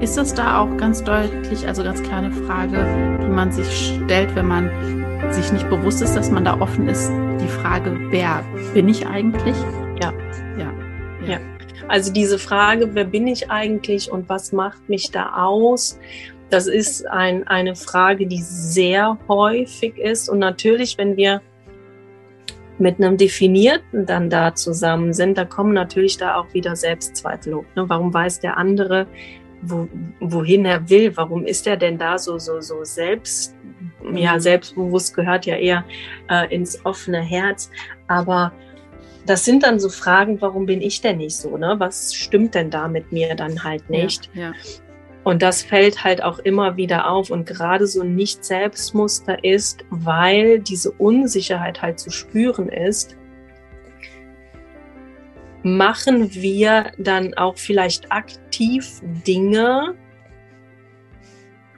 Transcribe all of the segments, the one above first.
Ist das da auch ganz deutlich, also ganz kleine Frage, die man sich stellt, wenn man sich nicht bewusst ist, dass man da offen ist, die Frage, wer bin ich eigentlich? Ja, ja, ja. Also diese Frage, wer bin ich eigentlich und was macht mich da aus? Das ist ein, eine Frage, die sehr häufig ist. Und natürlich, wenn wir mit einem Definierten dann da zusammen sind, da kommen natürlich da auch wieder Selbstzweifel hoch. Ne? Warum weiß der andere, wo, wohin er will. Warum ist er denn da so, so, so selbst, ja, mhm. selbstbewusst gehört ja eher äh, ins offene Herz. Aber das sind dann so Fragen, warum bin ich denn nicht so, ne? Was stimmt denn da mit mir dann halt nicht? Ja, ja. Und das fällt halt auch immer wieder auf und gerade so ein Nicht-Selbstmuster ist, weil diese Unsicherheit halt zu spüren ist, machen wir dann auch vielleicht aktiv Dinge,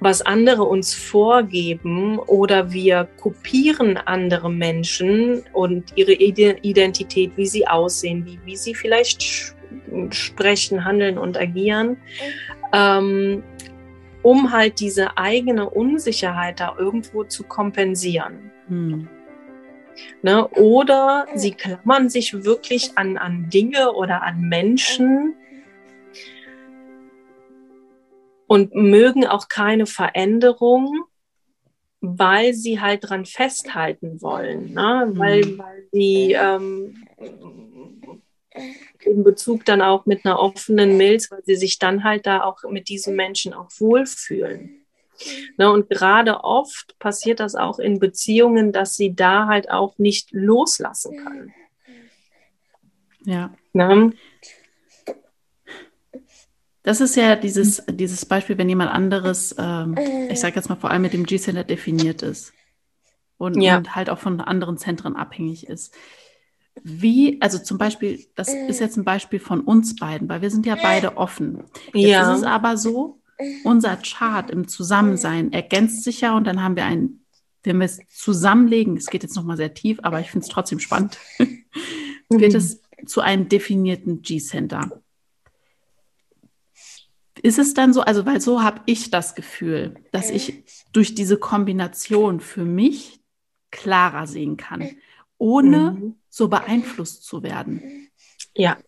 was andere uns vorgeben oder wir kopieren andere Menschen und ihre Identität, wie sie aussehen, wie, wie sie vielleicht sprechen, handeln und agieren, ähm, um halt diese eigene Unsicherheit da irgendwo zu kompensieren. Hm. Ne? Oder sie klammern sich wirklich an, an Dinge oder an Menschen und mögen auch keine Veränderung, weil sie halt dran festhalten wollen. Ne? Mhm. Weil, weil sie ähm, in Bezug dann auch mit einer offenen Milz, weil sie sich dann halt da auch mit diesen Menschen auch wohlfühlen. Ne, und gerade oft passiert das auch in Beziehungen, dass sie da halt auch nicht loslassen können. Ja. Ne? Das ist ja dieses, dieses Beispiel, wenn jemand anderes, ähm, ich sage jetzt mal vor allem mit dem G-Center definiert ist und, ja. und, halt auch von anderen Zentren abhängig ist. Wie, also zum Beispiel, das ist jetzt ein Beispiel von uns beiden, weil wir sind ja beide offen. Jetzt ja. ist es aber so, unser Chart im Zusammensein ergänzt sich ja und dann haben wir ein, wenn wir es zusammenlegen, es geht jetzt nochmal sehr tief, aber ich finde es trotzdem spannend, wird es zu einem definierten G-Center. Ist es dann so, also weil so habe ich das Gefühl, dass ich durch diese Kombination für mich klarer sehen kann, ohne mhm. so beeinflusst zu werden. Ja,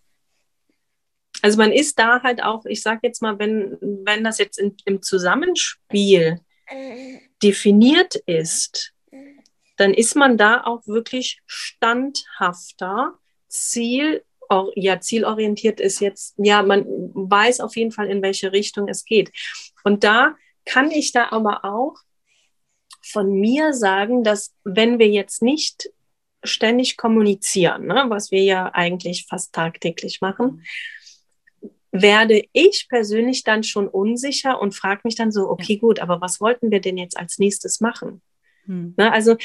also man ist da halt auch, ich sage jetzt mal, wenn, wenn das jetzt in, im Zusammenspiel definiert ist, dann ist man da auch wirklich standhafter, Ziel, ja, zielorientiert ist jetzt, ja, man weiß auf jeden Fall, in welche Richtung es geht. Und da kann ich da aber auch von mir sagen, dass wenn wir jetzt nicht ständig kommunizieren, ne, was wir ja eigentlich fast tagtäglich machen, werde ich persönlich dann schon unsicher und frage mich dann so, okay, gut, aber was wollten wir denn jetzt als nächstes machen? Hm. Ne, also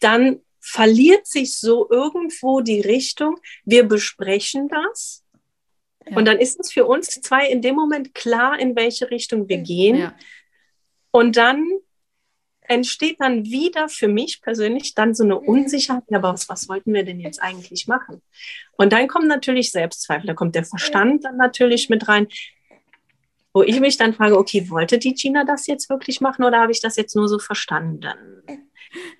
dann verliert sich so irgendwo die Richtung, wir besprechen das. Ja. Und dann ist es für uns zwei in dem Moment klar, in welche Richtung wir gehen. Ja. Und dann entsteht dann wieder für mich persönlich dann so eine Unsicherheit, aber was, was wollten wir denn jetzt eigentlich machen? Und dann kommen natürlich Selbstzweifel, da kommt der Verstand dann natürlich mit rein, wo ich mich dann frage, okay, wollte die Gina das jetzt wirklich machen oder habe ich das jetzt nur so verstanden?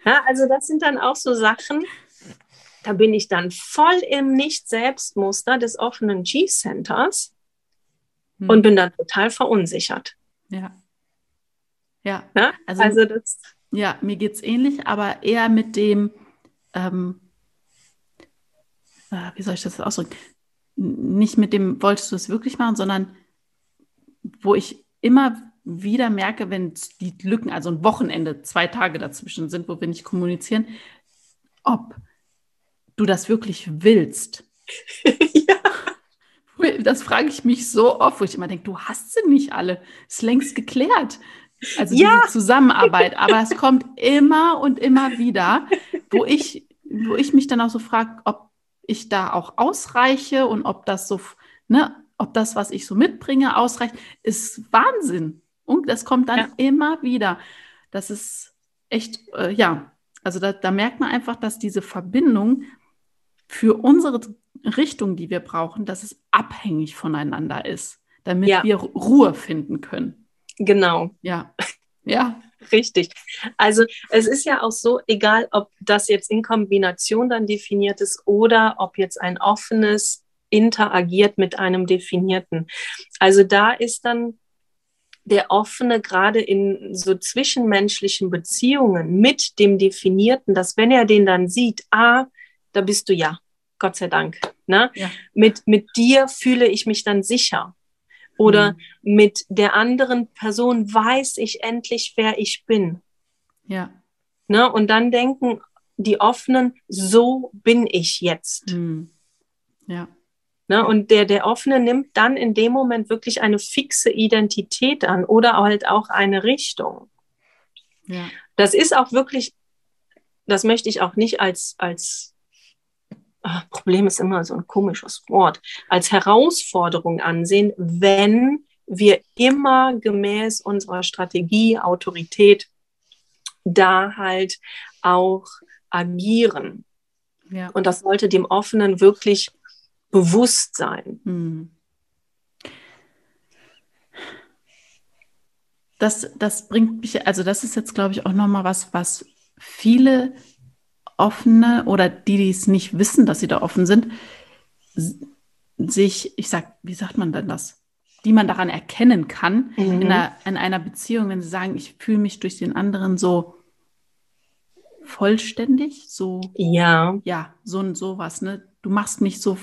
Ja, also das sind dann auch so Sachen, da bin ich dann voll im Nicht-Selbstmuster des offenen G-Centers hm. und bin dann total verunsichert. Ja. Ja, ja? Also, also das. Ja, mir geht es ähnlich, aber eher mit dem, ähm, äh, wie soll ich das ausdrücken? Nicht mit dem, wolltest du es wirklich machen, sondern wo ich immer wieder merke, wenn die Lücken, also ein Wochenende, zwei Tage dazwischen sind, wo wir nicht kommunizieren, ob du das wirklich willst. ja. Das frage ich mich so oft, wo ich immer denke, du hast sie nicht alle. Ist längst geklärt. Also ja. diese Zusammenarbeit. Aber es kommt immer und immer wieder, wo ich, wo ich mich dann auch so frage, ob ich da auch ausreiche und ob das so, ne, ob das, was ich so mitbringe, ausreicht, ist Wahnsinn. Und das kommt dann ja. immer wieder. Das ist echt, äh, ja, also da, da merkt man einfach, dass diese Verbindung für unsere Richtung, die wir brauchen, dass es abhängig voneinander ist, damit ja. wir Ruhe finden können. Genau. Ja. Ja. Richtig. Also es ist ja auch so, egal ob das jetzt in Kombination dann definiert ist oder ob jetzt ein offenes interagiert mit einem definierten. Also da ist dann der offene gerade in so zwischenmenschlichen Beziehungen mit dem definierten, dass wenn er den dann sieht, ah, da bist du ja, Gott sei Dank. Ne? Ja. Mit, mit dir fühle ich mich dann sicher. Oder mhm. mit der anderen Person weiß ich endlich, wer ich bin. Ja. Ne? Und dann denken die Offenen, so bin ich jetzt. Mhm. Ja. Ne? Und der, der Offene nimmt dann in dem Moment wirklich eine fixe Identität an oder halt auch eine Richtung. Ja. Das ist auch wirklich, das möchte ich auch nicht als, als ach, Problem ist immer so ein komisches Wort, als Herausforderung ansehen, wenn wir immer gemäß unserer Strategie, Autorität da halt auch agieren. Ja. Und das sollte dem Offenen wirklich bewusst sein. Hm. Das, das bringt mich, also das ist jetzt, glaube ich, auch nochmal was, was viele offene oder die, die es nicht wissen, dass sie da offen sind, sich, ich sag, wie sagt man denn das? Die man daran erkennen kann mhm. in, einer, in einer Beziehung, wenn sie sagen, ich fühle mich durch den anderen so vollständig, so ja, ja, so so was, ne? Du machst mich so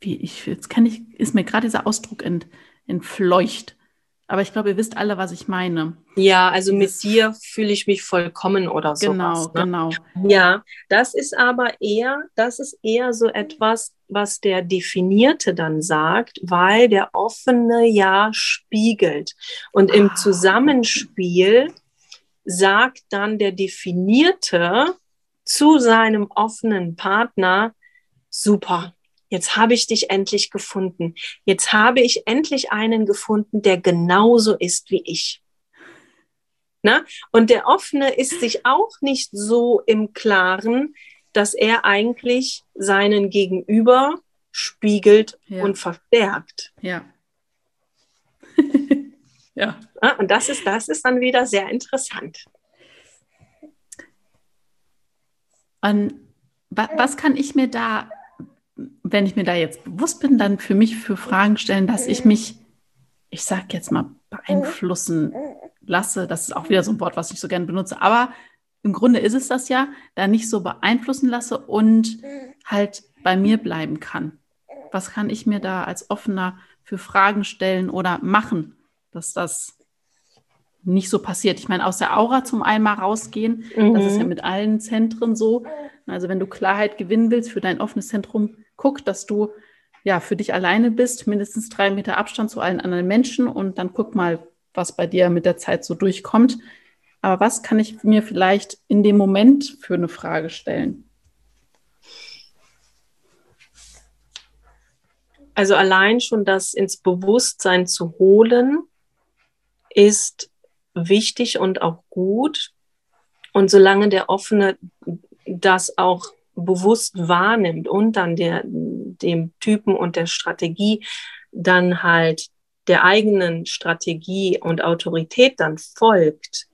wie ich jetzt kann ich ist mir gerade dieser Ausdruck ent, entfleucht. Aber ich glaube, ihr wisst alle, was ich meine. Ja, also mit dir fühle ich mich vollkommen oder so. Genau, ne? genau. Ja, das ist aber eher, das ist eher so etwas, was der Definierte dann sagt, weil der Offene ja spiegelt. Und im ah. Zusammenspiel sagt dann der Definierte zu seinem offenen Partner, super, jetzt habe ich dich endlich gefunden. Jetzt habe ich endlich einen gefunden, der genauso ist wie ich. Na? Und der Offene ist sich auch nicht so im Klaren, dass er eigentlich seinen Gegenüber spiegelt ja. und verstärkt. Ja. ja. Und das ist, das ist dann wieder sehr interessant. Und was kann ich mir da wenn ich mir da jetzt bewusst bin, dann für mich für Fragen stellen, dass ich mich, ich sag jetzt mal, beeinflussen lasse. Das ist auch wieder so ein Wort, was ich so gerne benutze. Aber im Grunde ist es das ja, da nicht so beeinflussen lasse und halt bei mir bleiben kann. Was kann ich mir da als Offener für Fragen stellen oder machen, dass das nicht so passiert. Ich meine, aus der Aura zum einmal rausgehen, mhm. das ist ja mhm. mit allen Zentren so. Also wenn du Klarheit gewinnen willst für dein offenes Zentrum, guck, dass du ja für dich alleine bist, mindestens drei Meter Abstand zu allen anderen Menschen und dann guck mal, was bei dir mit der Zeit so durchkommt. Aber was kann ich mir vielleicht in dem Moment für eine Frage stellen? Also allein schon das ins Bewusstsein zu holen, ist wichtig und auch gut. Und solange der Offene das auch bewusst wahrnimmt und dann der, dem Typen und der Strategie dann halt der eigenen Strategie und Autorität dann folgt,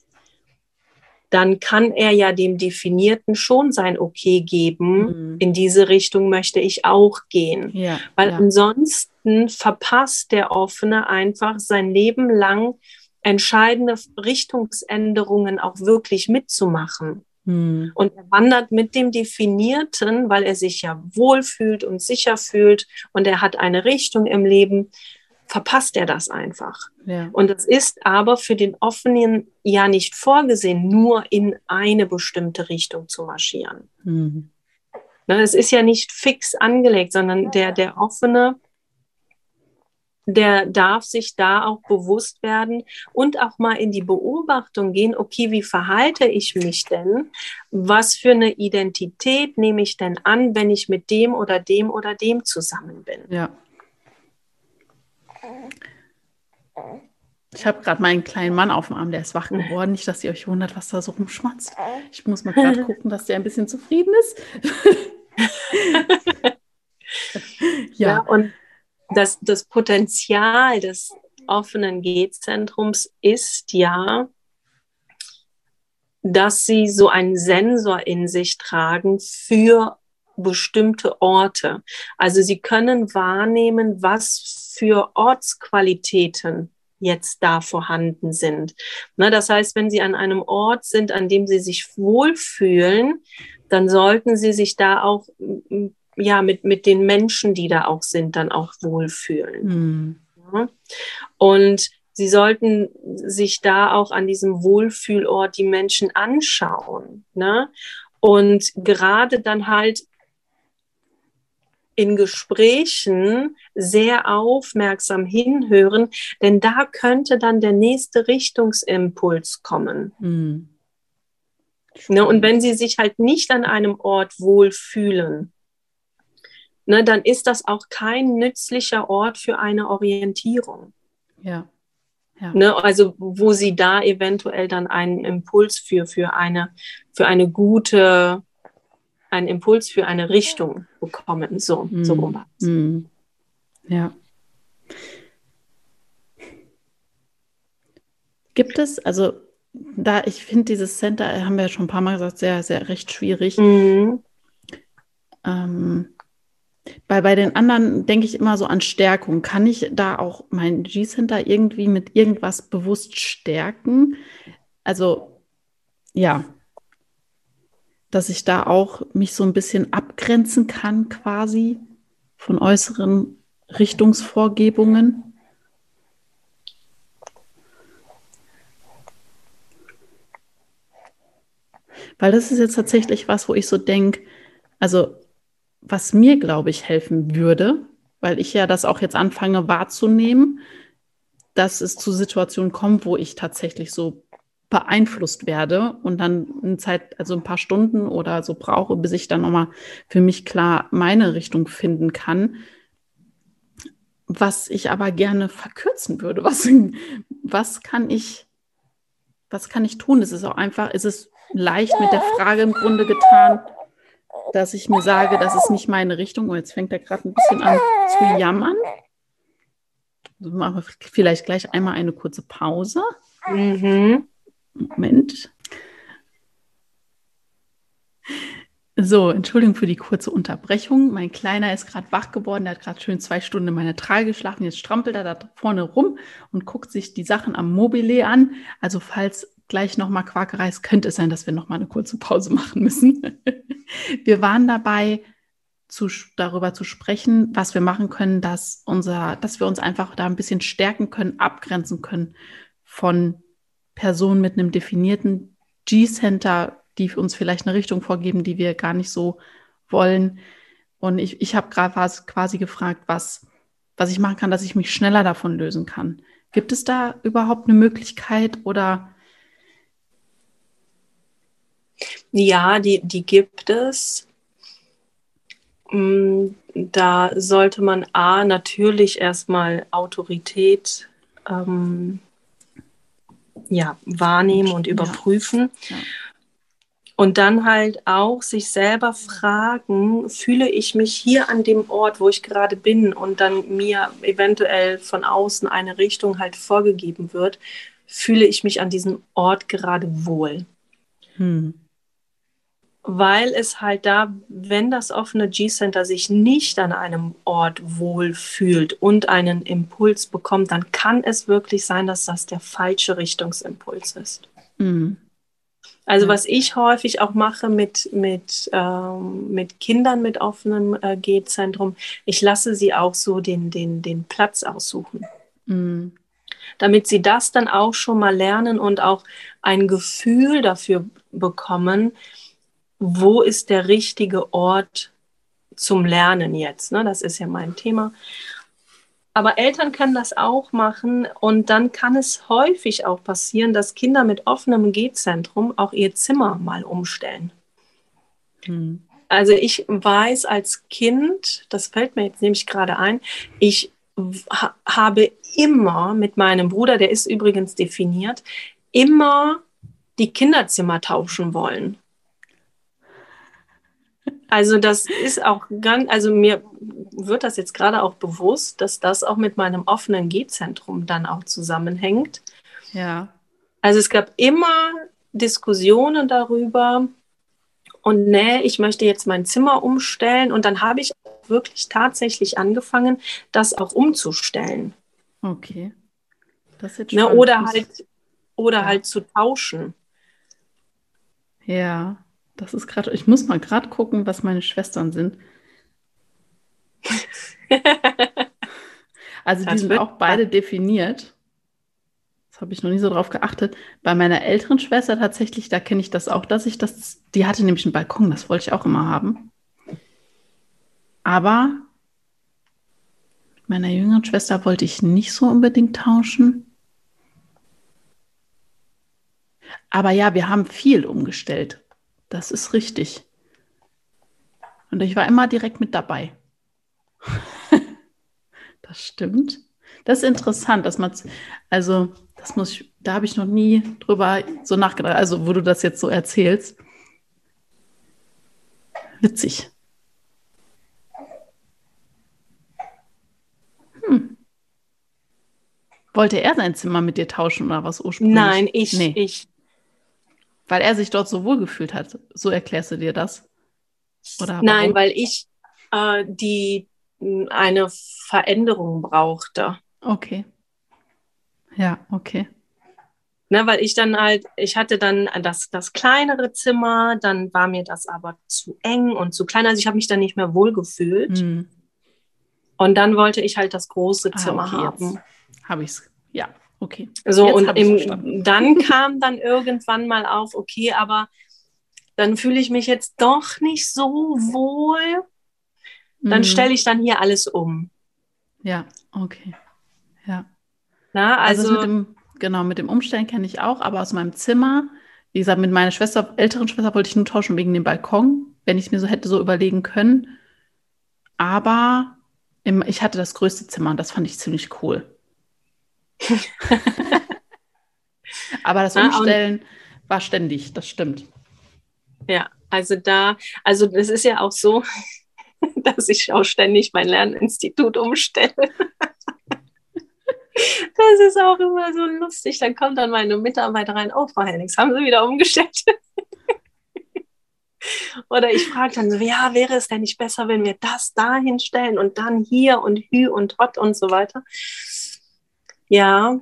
dann kann er ja dem Definierten schon sein Okay geben. Mhm. In diese Richtung möchte ich auch gehen. Ja, Weil ja. ansonsten verpasst der Offene einfach sein Leben lang entscheidende Richtungsänderungen auch wirklich mitzumachen. Mhm. Und er wandert mit dem Definierten, weil er sich ja wohlfühlt und sicher fühlt und er hat eine Richtung im Leben, verpasst er das einfach. Ja. Und es ist aber für den Offenen ja nicht vorgesehen, nur in eine bestimmte Richtung zu marschieren. Mhm. Es ist ja nicht fix angelegt, sondern der, der Offene, der darf sich da auch bewusst werden und auch mal in die Beobachtung gehen, okay, wie verhalte ich mich denn? Was für eine Identität nehme ich denn an, wenn ich mit dem oder dem oder dem zusammen bin? Ja. Ich habe gerade meinen kleinen Mann auf dem Arm, der ist wach geworden. Nicht, dass ihr euch wundert, was da so rumschmatzt. Ich muss mal gerade gucken, dass der ein bisschen zufrieden ist. ja. ja, und das, das Potenzial des offenen G-Zentrums ist ja, dass sie so einen Sensor in sich tragen für bestimmte Orte. Also sie können wahrnehmen, was für Ortsqualitäten jetzt da vorhanden sind. Na, das heißt, wenn Sie an einem Ort sind, an dem Sie sich wohlfühlen, dann sollten Sie sich da auch ja mit, mit den Menschen, die da auch sind, dann auch wohlfühlen. Mhm. Und Sie sollten sich da auch an diesem Wohlfühlort die Menschen anschauen. Ne? Und gerade dann halt in Gesprächen sehr aufmerksam hinhören, denn da könnte dann der nächste Richtungsimpuls kommen. Mhm. Ne, und wenn sie sich halt nicht an einem Ort wohlfühlen, ne, dann ist das auch kein nützlicher Ort für eine Orientierung. Ja. ja. Ne, also wo sie da eventuell dann einen Impuls für, für eine, für eine gute einen Impuls für eine Richtung bekommen. So, mm. so rum. Mm. Ja. Gibt es, also da, ich finde dieses Center, haben wir ja schon ein paar Mal gesagt, sehr, sehr recht schwierig. Mhm. Ähm, bei, bei den anderen denke ich immer so an Stärkung. Kann ich da auch mein G-Center irgendwie mit irgendwas bewusst stärken? Also, ja, dass ich da auch mich so ein bisschen abgrenzen kann quasi von äußeren Richtungsvorgebungen. Weil das ist jetzt tatsächlich was, wo ich so denke, also was mir, glaube ich, helfen würde, weil ich ja das auch jetzt anfange wahrzunehmen, dass es zu Situationen kommt, wo ich tatsächlich so beeinflusst werde und dann eine Zeit, also ein paar Stunden oder so brauche, bis ich dann nochmal für mich klar meine Richtung finden kann. Was ich aber gerne verkürzen würde. Was, was kann ich, was kann ich tun? Es ist auch einfach, es ist leicht mit der Frage im Grunde getan, dass ich mir sage, das ist nicht meine Richtung. Und jetzt fängt er gerade ein bisschen an zu jammern. Also machen wir vielleicht gleich einmal eine kurze Pause. Mhm. Moment. So, Entschuldigung für die kurze Unterbrechung. Mein Kleiner ist gerade wach geworden, der hat gerade schön zwei Stunden in meiner Trage geschlafen. Jetzt strampelt er da vorne rum und guckt sich die Sachen am Mobile an. Also falls gleich nochmal Quakerei ist, könnte es sein, dass wir nochmal eine kurze Pause machen müssen. wir waren dabei, zu, darüber zu sprechen, was wir machen können, dass, unser, dass wir uns einfach da ein bisschen stärken können, abgrenzen können von Personen mit einem definierten G-Center, die uns vielleicht eine Richtung vorgeben, die wir gar nicht so wollen. Und ich, ich habe gerade quasi gefragt, was, was ich machen kann, dass ich mich schneller davon lösen kann. Gibt es da überhaupt eine Möglichkeit oder? Ja, die, die gibt es. Mm, da sollte man A natürlich erstmal Autorität ähm, ja, wahrnehmen und überprüfen. Ja. Ja. Und dann halt auch sich selber fragen, fühle ich mich hier an dem Ort, wo ich gerade bin und dann mir eventuell von außen eine Richtung halt vorgegeben wird, fühle ich mich an diesem Ort gerade wohl. Hm. Weil es halt da, wenn das offene G-Center sich nicht an einem Ort wohl fühlt und einen Impuls bekommt, dann kann es wirklich sein, dass das der falsche Richtungsimpuls ist. Hm. Also was ich häufig auch mache mit, mit, ähm, mit Kindern mit offenem äh, G-Zentrum, ich lasse sie auch so den, den, den Platz aussuchen. Mhm. Damit sie das dann auch schon mal lernen und auch ein Gefühl dafür bekommen, wo ist der richtige Ort zum Lernen jetzt. Ne? Das ist ja mein Thema. Aber Eltern können das auch machen und dann kann es häufig auch passieren, dass Kinder mit offenem Gehzentrum auch ihr Zimmer mal umstellen. Hm. Also ich weiß als Kind, das fällt mir jetzt nämlich gerade ein, ich ha habe immer mit meinem Bruder, der ist übrigens definiert, immer die Kinderzimmer tauschen wollen. Also das ist auch ganz, also mir wird das jetzt gerade auch bewusst, dass das auch mit meinem offenen G-Zentrum dann auch zusammenhängt. Ja. Also es gab immer Diskussionen darüber und nee, ich möchte jetzt mein Zimmer umstellen und dann habe ich wirklich tatsächlich angefangen, das auch umzustellen. Okay. Das ist jetzt ne, oder halt oder ja. halt zu tauschen. Ja. Das ist gerade, ich muss mal gerade gucken, was meine Schwestern sind. also die sind auch beide definiert. Das habe ich noch nie so drauf geachtet. Bei meiner älteren Schwester tatsächlich, da kenne ich das auch, dass ich das, die hatte nämlich einen Balkon, das wollte ich auch immer haben. Aber mit meiner jüngeren Schwester wollte ich nicht so unbedingt tauschen. Aber ja, wir haben viel umgestellt. Das ist richtig. Und ich war immer direkt mit dabei. das stimmt. Das ist interessant, dass man, also, das muss ich, da habe ich noch nie drüber so nachgedacht, also, wo du das jetzt so erzählst. Witzig. Hm. Wollte er sein Zimmer mit dir tauschen oder was ursprünglich? Nein, ich, nee. ich. Weil er sich dort so wohl gefühlt hat. So erklärst du dir das? Oder Nein, weil ich äh, die eine Veränderung brauchte. Okay. Ja, okay. Ne, weil ich dann halt, ich hatte dann das, das kleinere Zimmer, dann war mir das aber zu eng und zu klein. Also ich habe mich dann nicht mehr wohl gefühlt. Mhm. Und dann wollte ich halt das große ah, Zimmer ah, okay, haben. Habe ich es. Ja, Okay. So, Jetzt und im, dann kam dann irgendwann mal auf, okay, aber dann fühle ich mich jetzt doch nicht so wohl. Dann mhm. stelle ich dann hier alles um. Ja, okay. Ja. Na, also, also mit dem, genau, mit dem Umstellen kenne ich auch, aber aus meinem Zimmer, wie gesagt, mit meiner Schwester, älteren Schwester wollte ich nur tauschen wegen dem Balkon, wenn ich es mir so hätte so überlegen können. Aber im, ich hatte das größte Zimmer und das fand ich ziemlich cool. Aber das Umstellen ah, war ständig, das stimmt. Ja, also da, also es ist ja auch so, dass ich auch ständig mein Lerninstitut umstelle. Das ist auch immer so lustig. Dann kommt dann meine Mitarbeiter rein, oh, Frau Hennings, haben Sie wieder umgestellt? Oder ich frage dann so, ja, wäre es denn nicht besser, wenn wir das da hinstellen und dann hier und hü und hot und so weiter? Ja,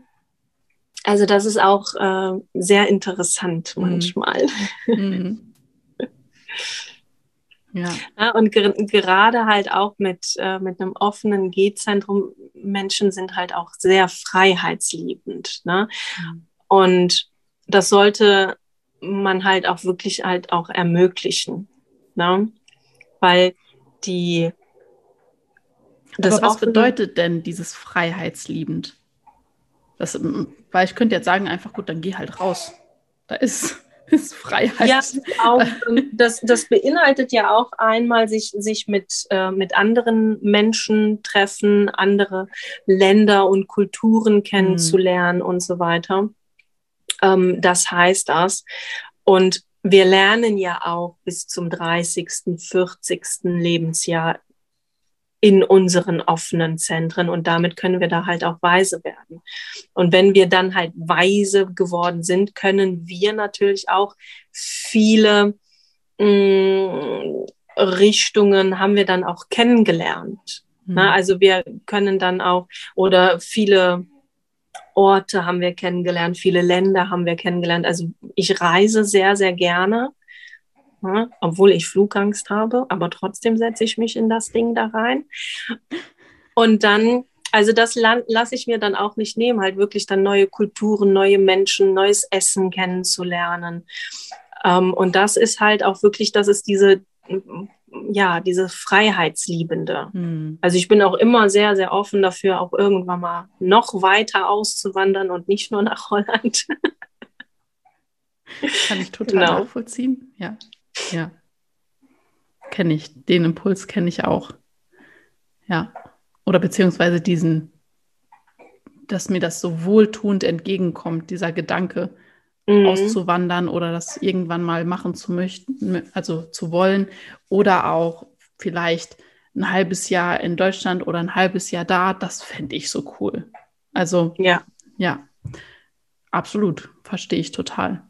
also das ist auch äh, sehr interessant mhm. manchmal. Mhm. Ja. ja. und ger gerade halt auch mit, äh, mit einem offenen G-Zentrum, Menschen sind halt auch sehr freiheitsliebend. Ne? Mhm. Und das sollte man halt auch wirklich halt auch ermöglichen. Ne? Weil die das Aber was bedeutet denn dieses freiheitsliebend? Das, weil ich könnte jetzt sagen, einfach gut, dann geh halt raus. Da ist, ist Freiheit. Ja, auch, das, das beinhaltet ja auch einmal sich, sich mit, äh, mit anderen Menschen treffen, andere Länder und Kulturen kennenzulernen mhm. und so weiter. Ähm, das heißt das. Und wir lernen ja auch bis zum 30., 40. Lebensjahr in unseren offenen Zentren und damit können wir da halt auch weise werden. Und wenn wir dann halt weise geworden sind, können wir natürlich auch viele mh, mm, Richtungen haben wir dann auch kennengelernt. Mhm. Na, also wir können dann auch oder viele Orte haben wir kennengelernt, viele Länder haben wir kennengelernt. Also ich reise sehr, sehr gerne ja, obwohl ich Flugangst habe, aber trotzdem setze ich mich in das Ding da rein. Und dann, also das lasse ich mir dann auch nicht nehmen, halt wirklich dann neue Kulturen, neue Menschen, neues Essen kennenzulernen. Ähm, und das ist halt auch wirklich, das ist diese, ja, diese Freiheitsliebende. Hm. Also ich bin auch immer sehr, sehr offen dafür, auch irgendwann mal noch weiter auszuwandern und nicht nur nach Holland. Kann ich total genau. nachvollziehen, ja. Ja. Kenne ich. Den Impuls kenne ich auch. Ja. Oder beziehungsweise diesen, dass mir das so wohltuend entgegenkommt, dieser Gedanke, mhm. auszuwandern oder das irgendwann mal machen zu möchten, also zu wollen. Oder auch vielleicht ein halbes Jahr in Deutschland oder ein halbes Jahr da, das fände ich so cool. Also, ja. Ja, absolut, verstehe ich total.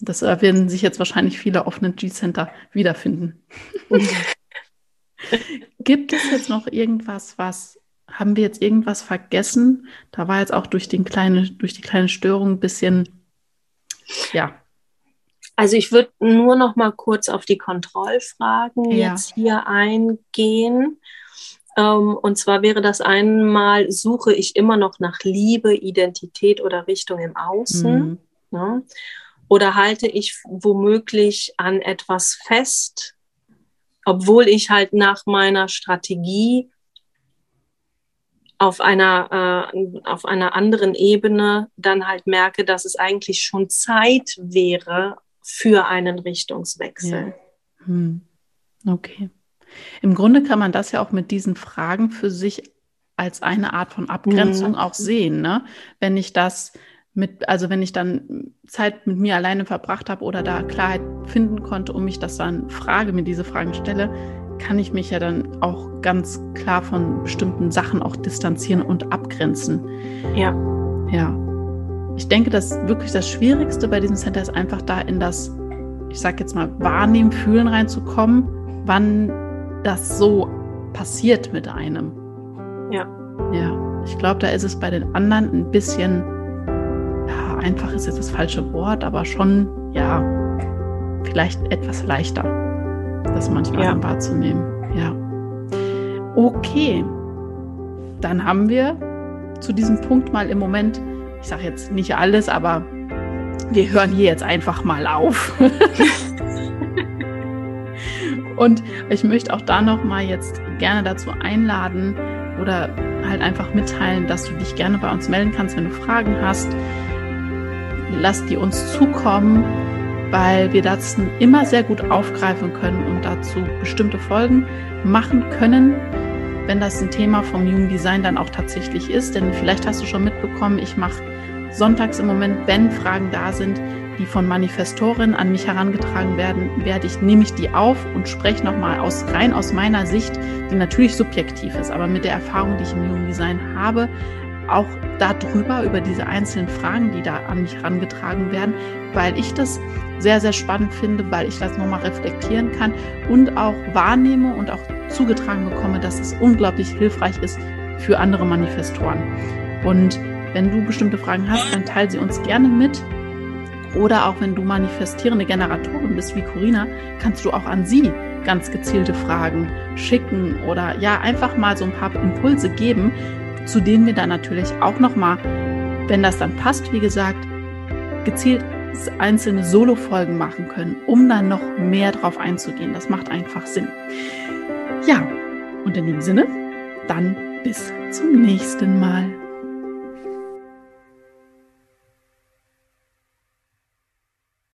Das werden sich jetzt wahrscheinlich viele offene G-Center wiederfinden. Gibt es jetzt noch irgendwas, was haben wir jetzt irgendwas vergessen? Da war jetzt auch durch, den kleine, durch die kleine Störung ein bisschen, ja. Also ich würde nur noch mal kurz auf die Kontrollfragen ja. jetzt hier eingehen. Ähm, und zwar wäre das einmal, suche ich immer noch nach Liebe, Identität oder Richtung im Außen? Mhm. Ja. Oder halte ich womöglich an etwas fest, obwohl ich halt nach meiner Strategie auf einer, äh, auf einer anderen Ebene dann halt merke, dass es eigentlich schon Zeit wäre für einen Richtungswechsel. Ja. Hm. Okay. Im Grunde kann man das ja auch mit diesen Fragen für sich als eine Art von Abgrenzung mhm. auch sehen. Ne? Wenn ich das mit, also wenn ich dann Zeit mit mir alleine verbracht habe oder da Klarheit finden konnte und mich das dann frage, mir diese Fragen stelle, kann ich mich ja dann auch ganz klar von bestimmten Sachen auch distanzieren und abgrenzen. Ja. Ja. Ich denke, dass wirklich das Schwierigste bei diesem Center ist einfach da in das, ich sag jetzt mal, Wahrnehmen, Fühlen reinzukommen, wann das so passiert mit einem. Ja. Ja. Ich glaube, da ist es bei den anderen ein bisschen einfach ist jetzt das falsche Wort, aber schon, ja, vielleicht etwas leichter, das manchmal ja. wahrzunehmen. Ja. Okay, dann haben wir zu diesem Punkt mal im Moment, ich sage jetzt nicht alles, aber wir hören hier jetzt einfach mal auf. Und ich möchte auch da noch mal jetzt gerne dazu einladen oder halt einfach mitteilen, dass du dich gerne bei uns melden kannst, wenn du Fragen hast lasst die uns zukommen, weil wir das immer sehr gut aufgreifen können und dazu bestimmte Folgen machen können, wenn das ein Thema vom Human Design dann auch tatsächlich ist. Denn vielleicht hast du schon mitbekommen, ich mache sonntags im Moment, wenn Fragen da sind, die von Manifestorinnen an mich herangetragen werden, werde ich, nehme ich die auf und spreche nochmal aus, rein aus meiner Sicht, die natürlich subjektiv ist, aber mit der Erfahrung, die ich im Human Design habe, auch darüber, über diese einzelnen Fragen, die da an mich herangetragen werden, weil ich das sehr, sehr spannend finde, weil ich das nochmal reflektieren kann und auch wahrnehme und auch zugetragen bekomme, dass es unglaublich hilfreich ist für andere Manifestoren. Und wenn du bestimmte Fragen hast, dann teile sie uns gerne mit. Oder auch wenn du manifestierende Generatorin bist wie Corina, kannst du auch an sie ganz gezielte Fragen schicken oder ja, einfach mal so ein paar Impulse geben, zu denen wir dann natürlich auch nochmal, wenn das dann passt, wie gesagt, gezielt einzelne Solo-Folgen machen können, um dann noch mehr drauf einzugehen. Das macht einfach Sinn. Ja, und in dem Sinne, dann bis zum nächsten Mal.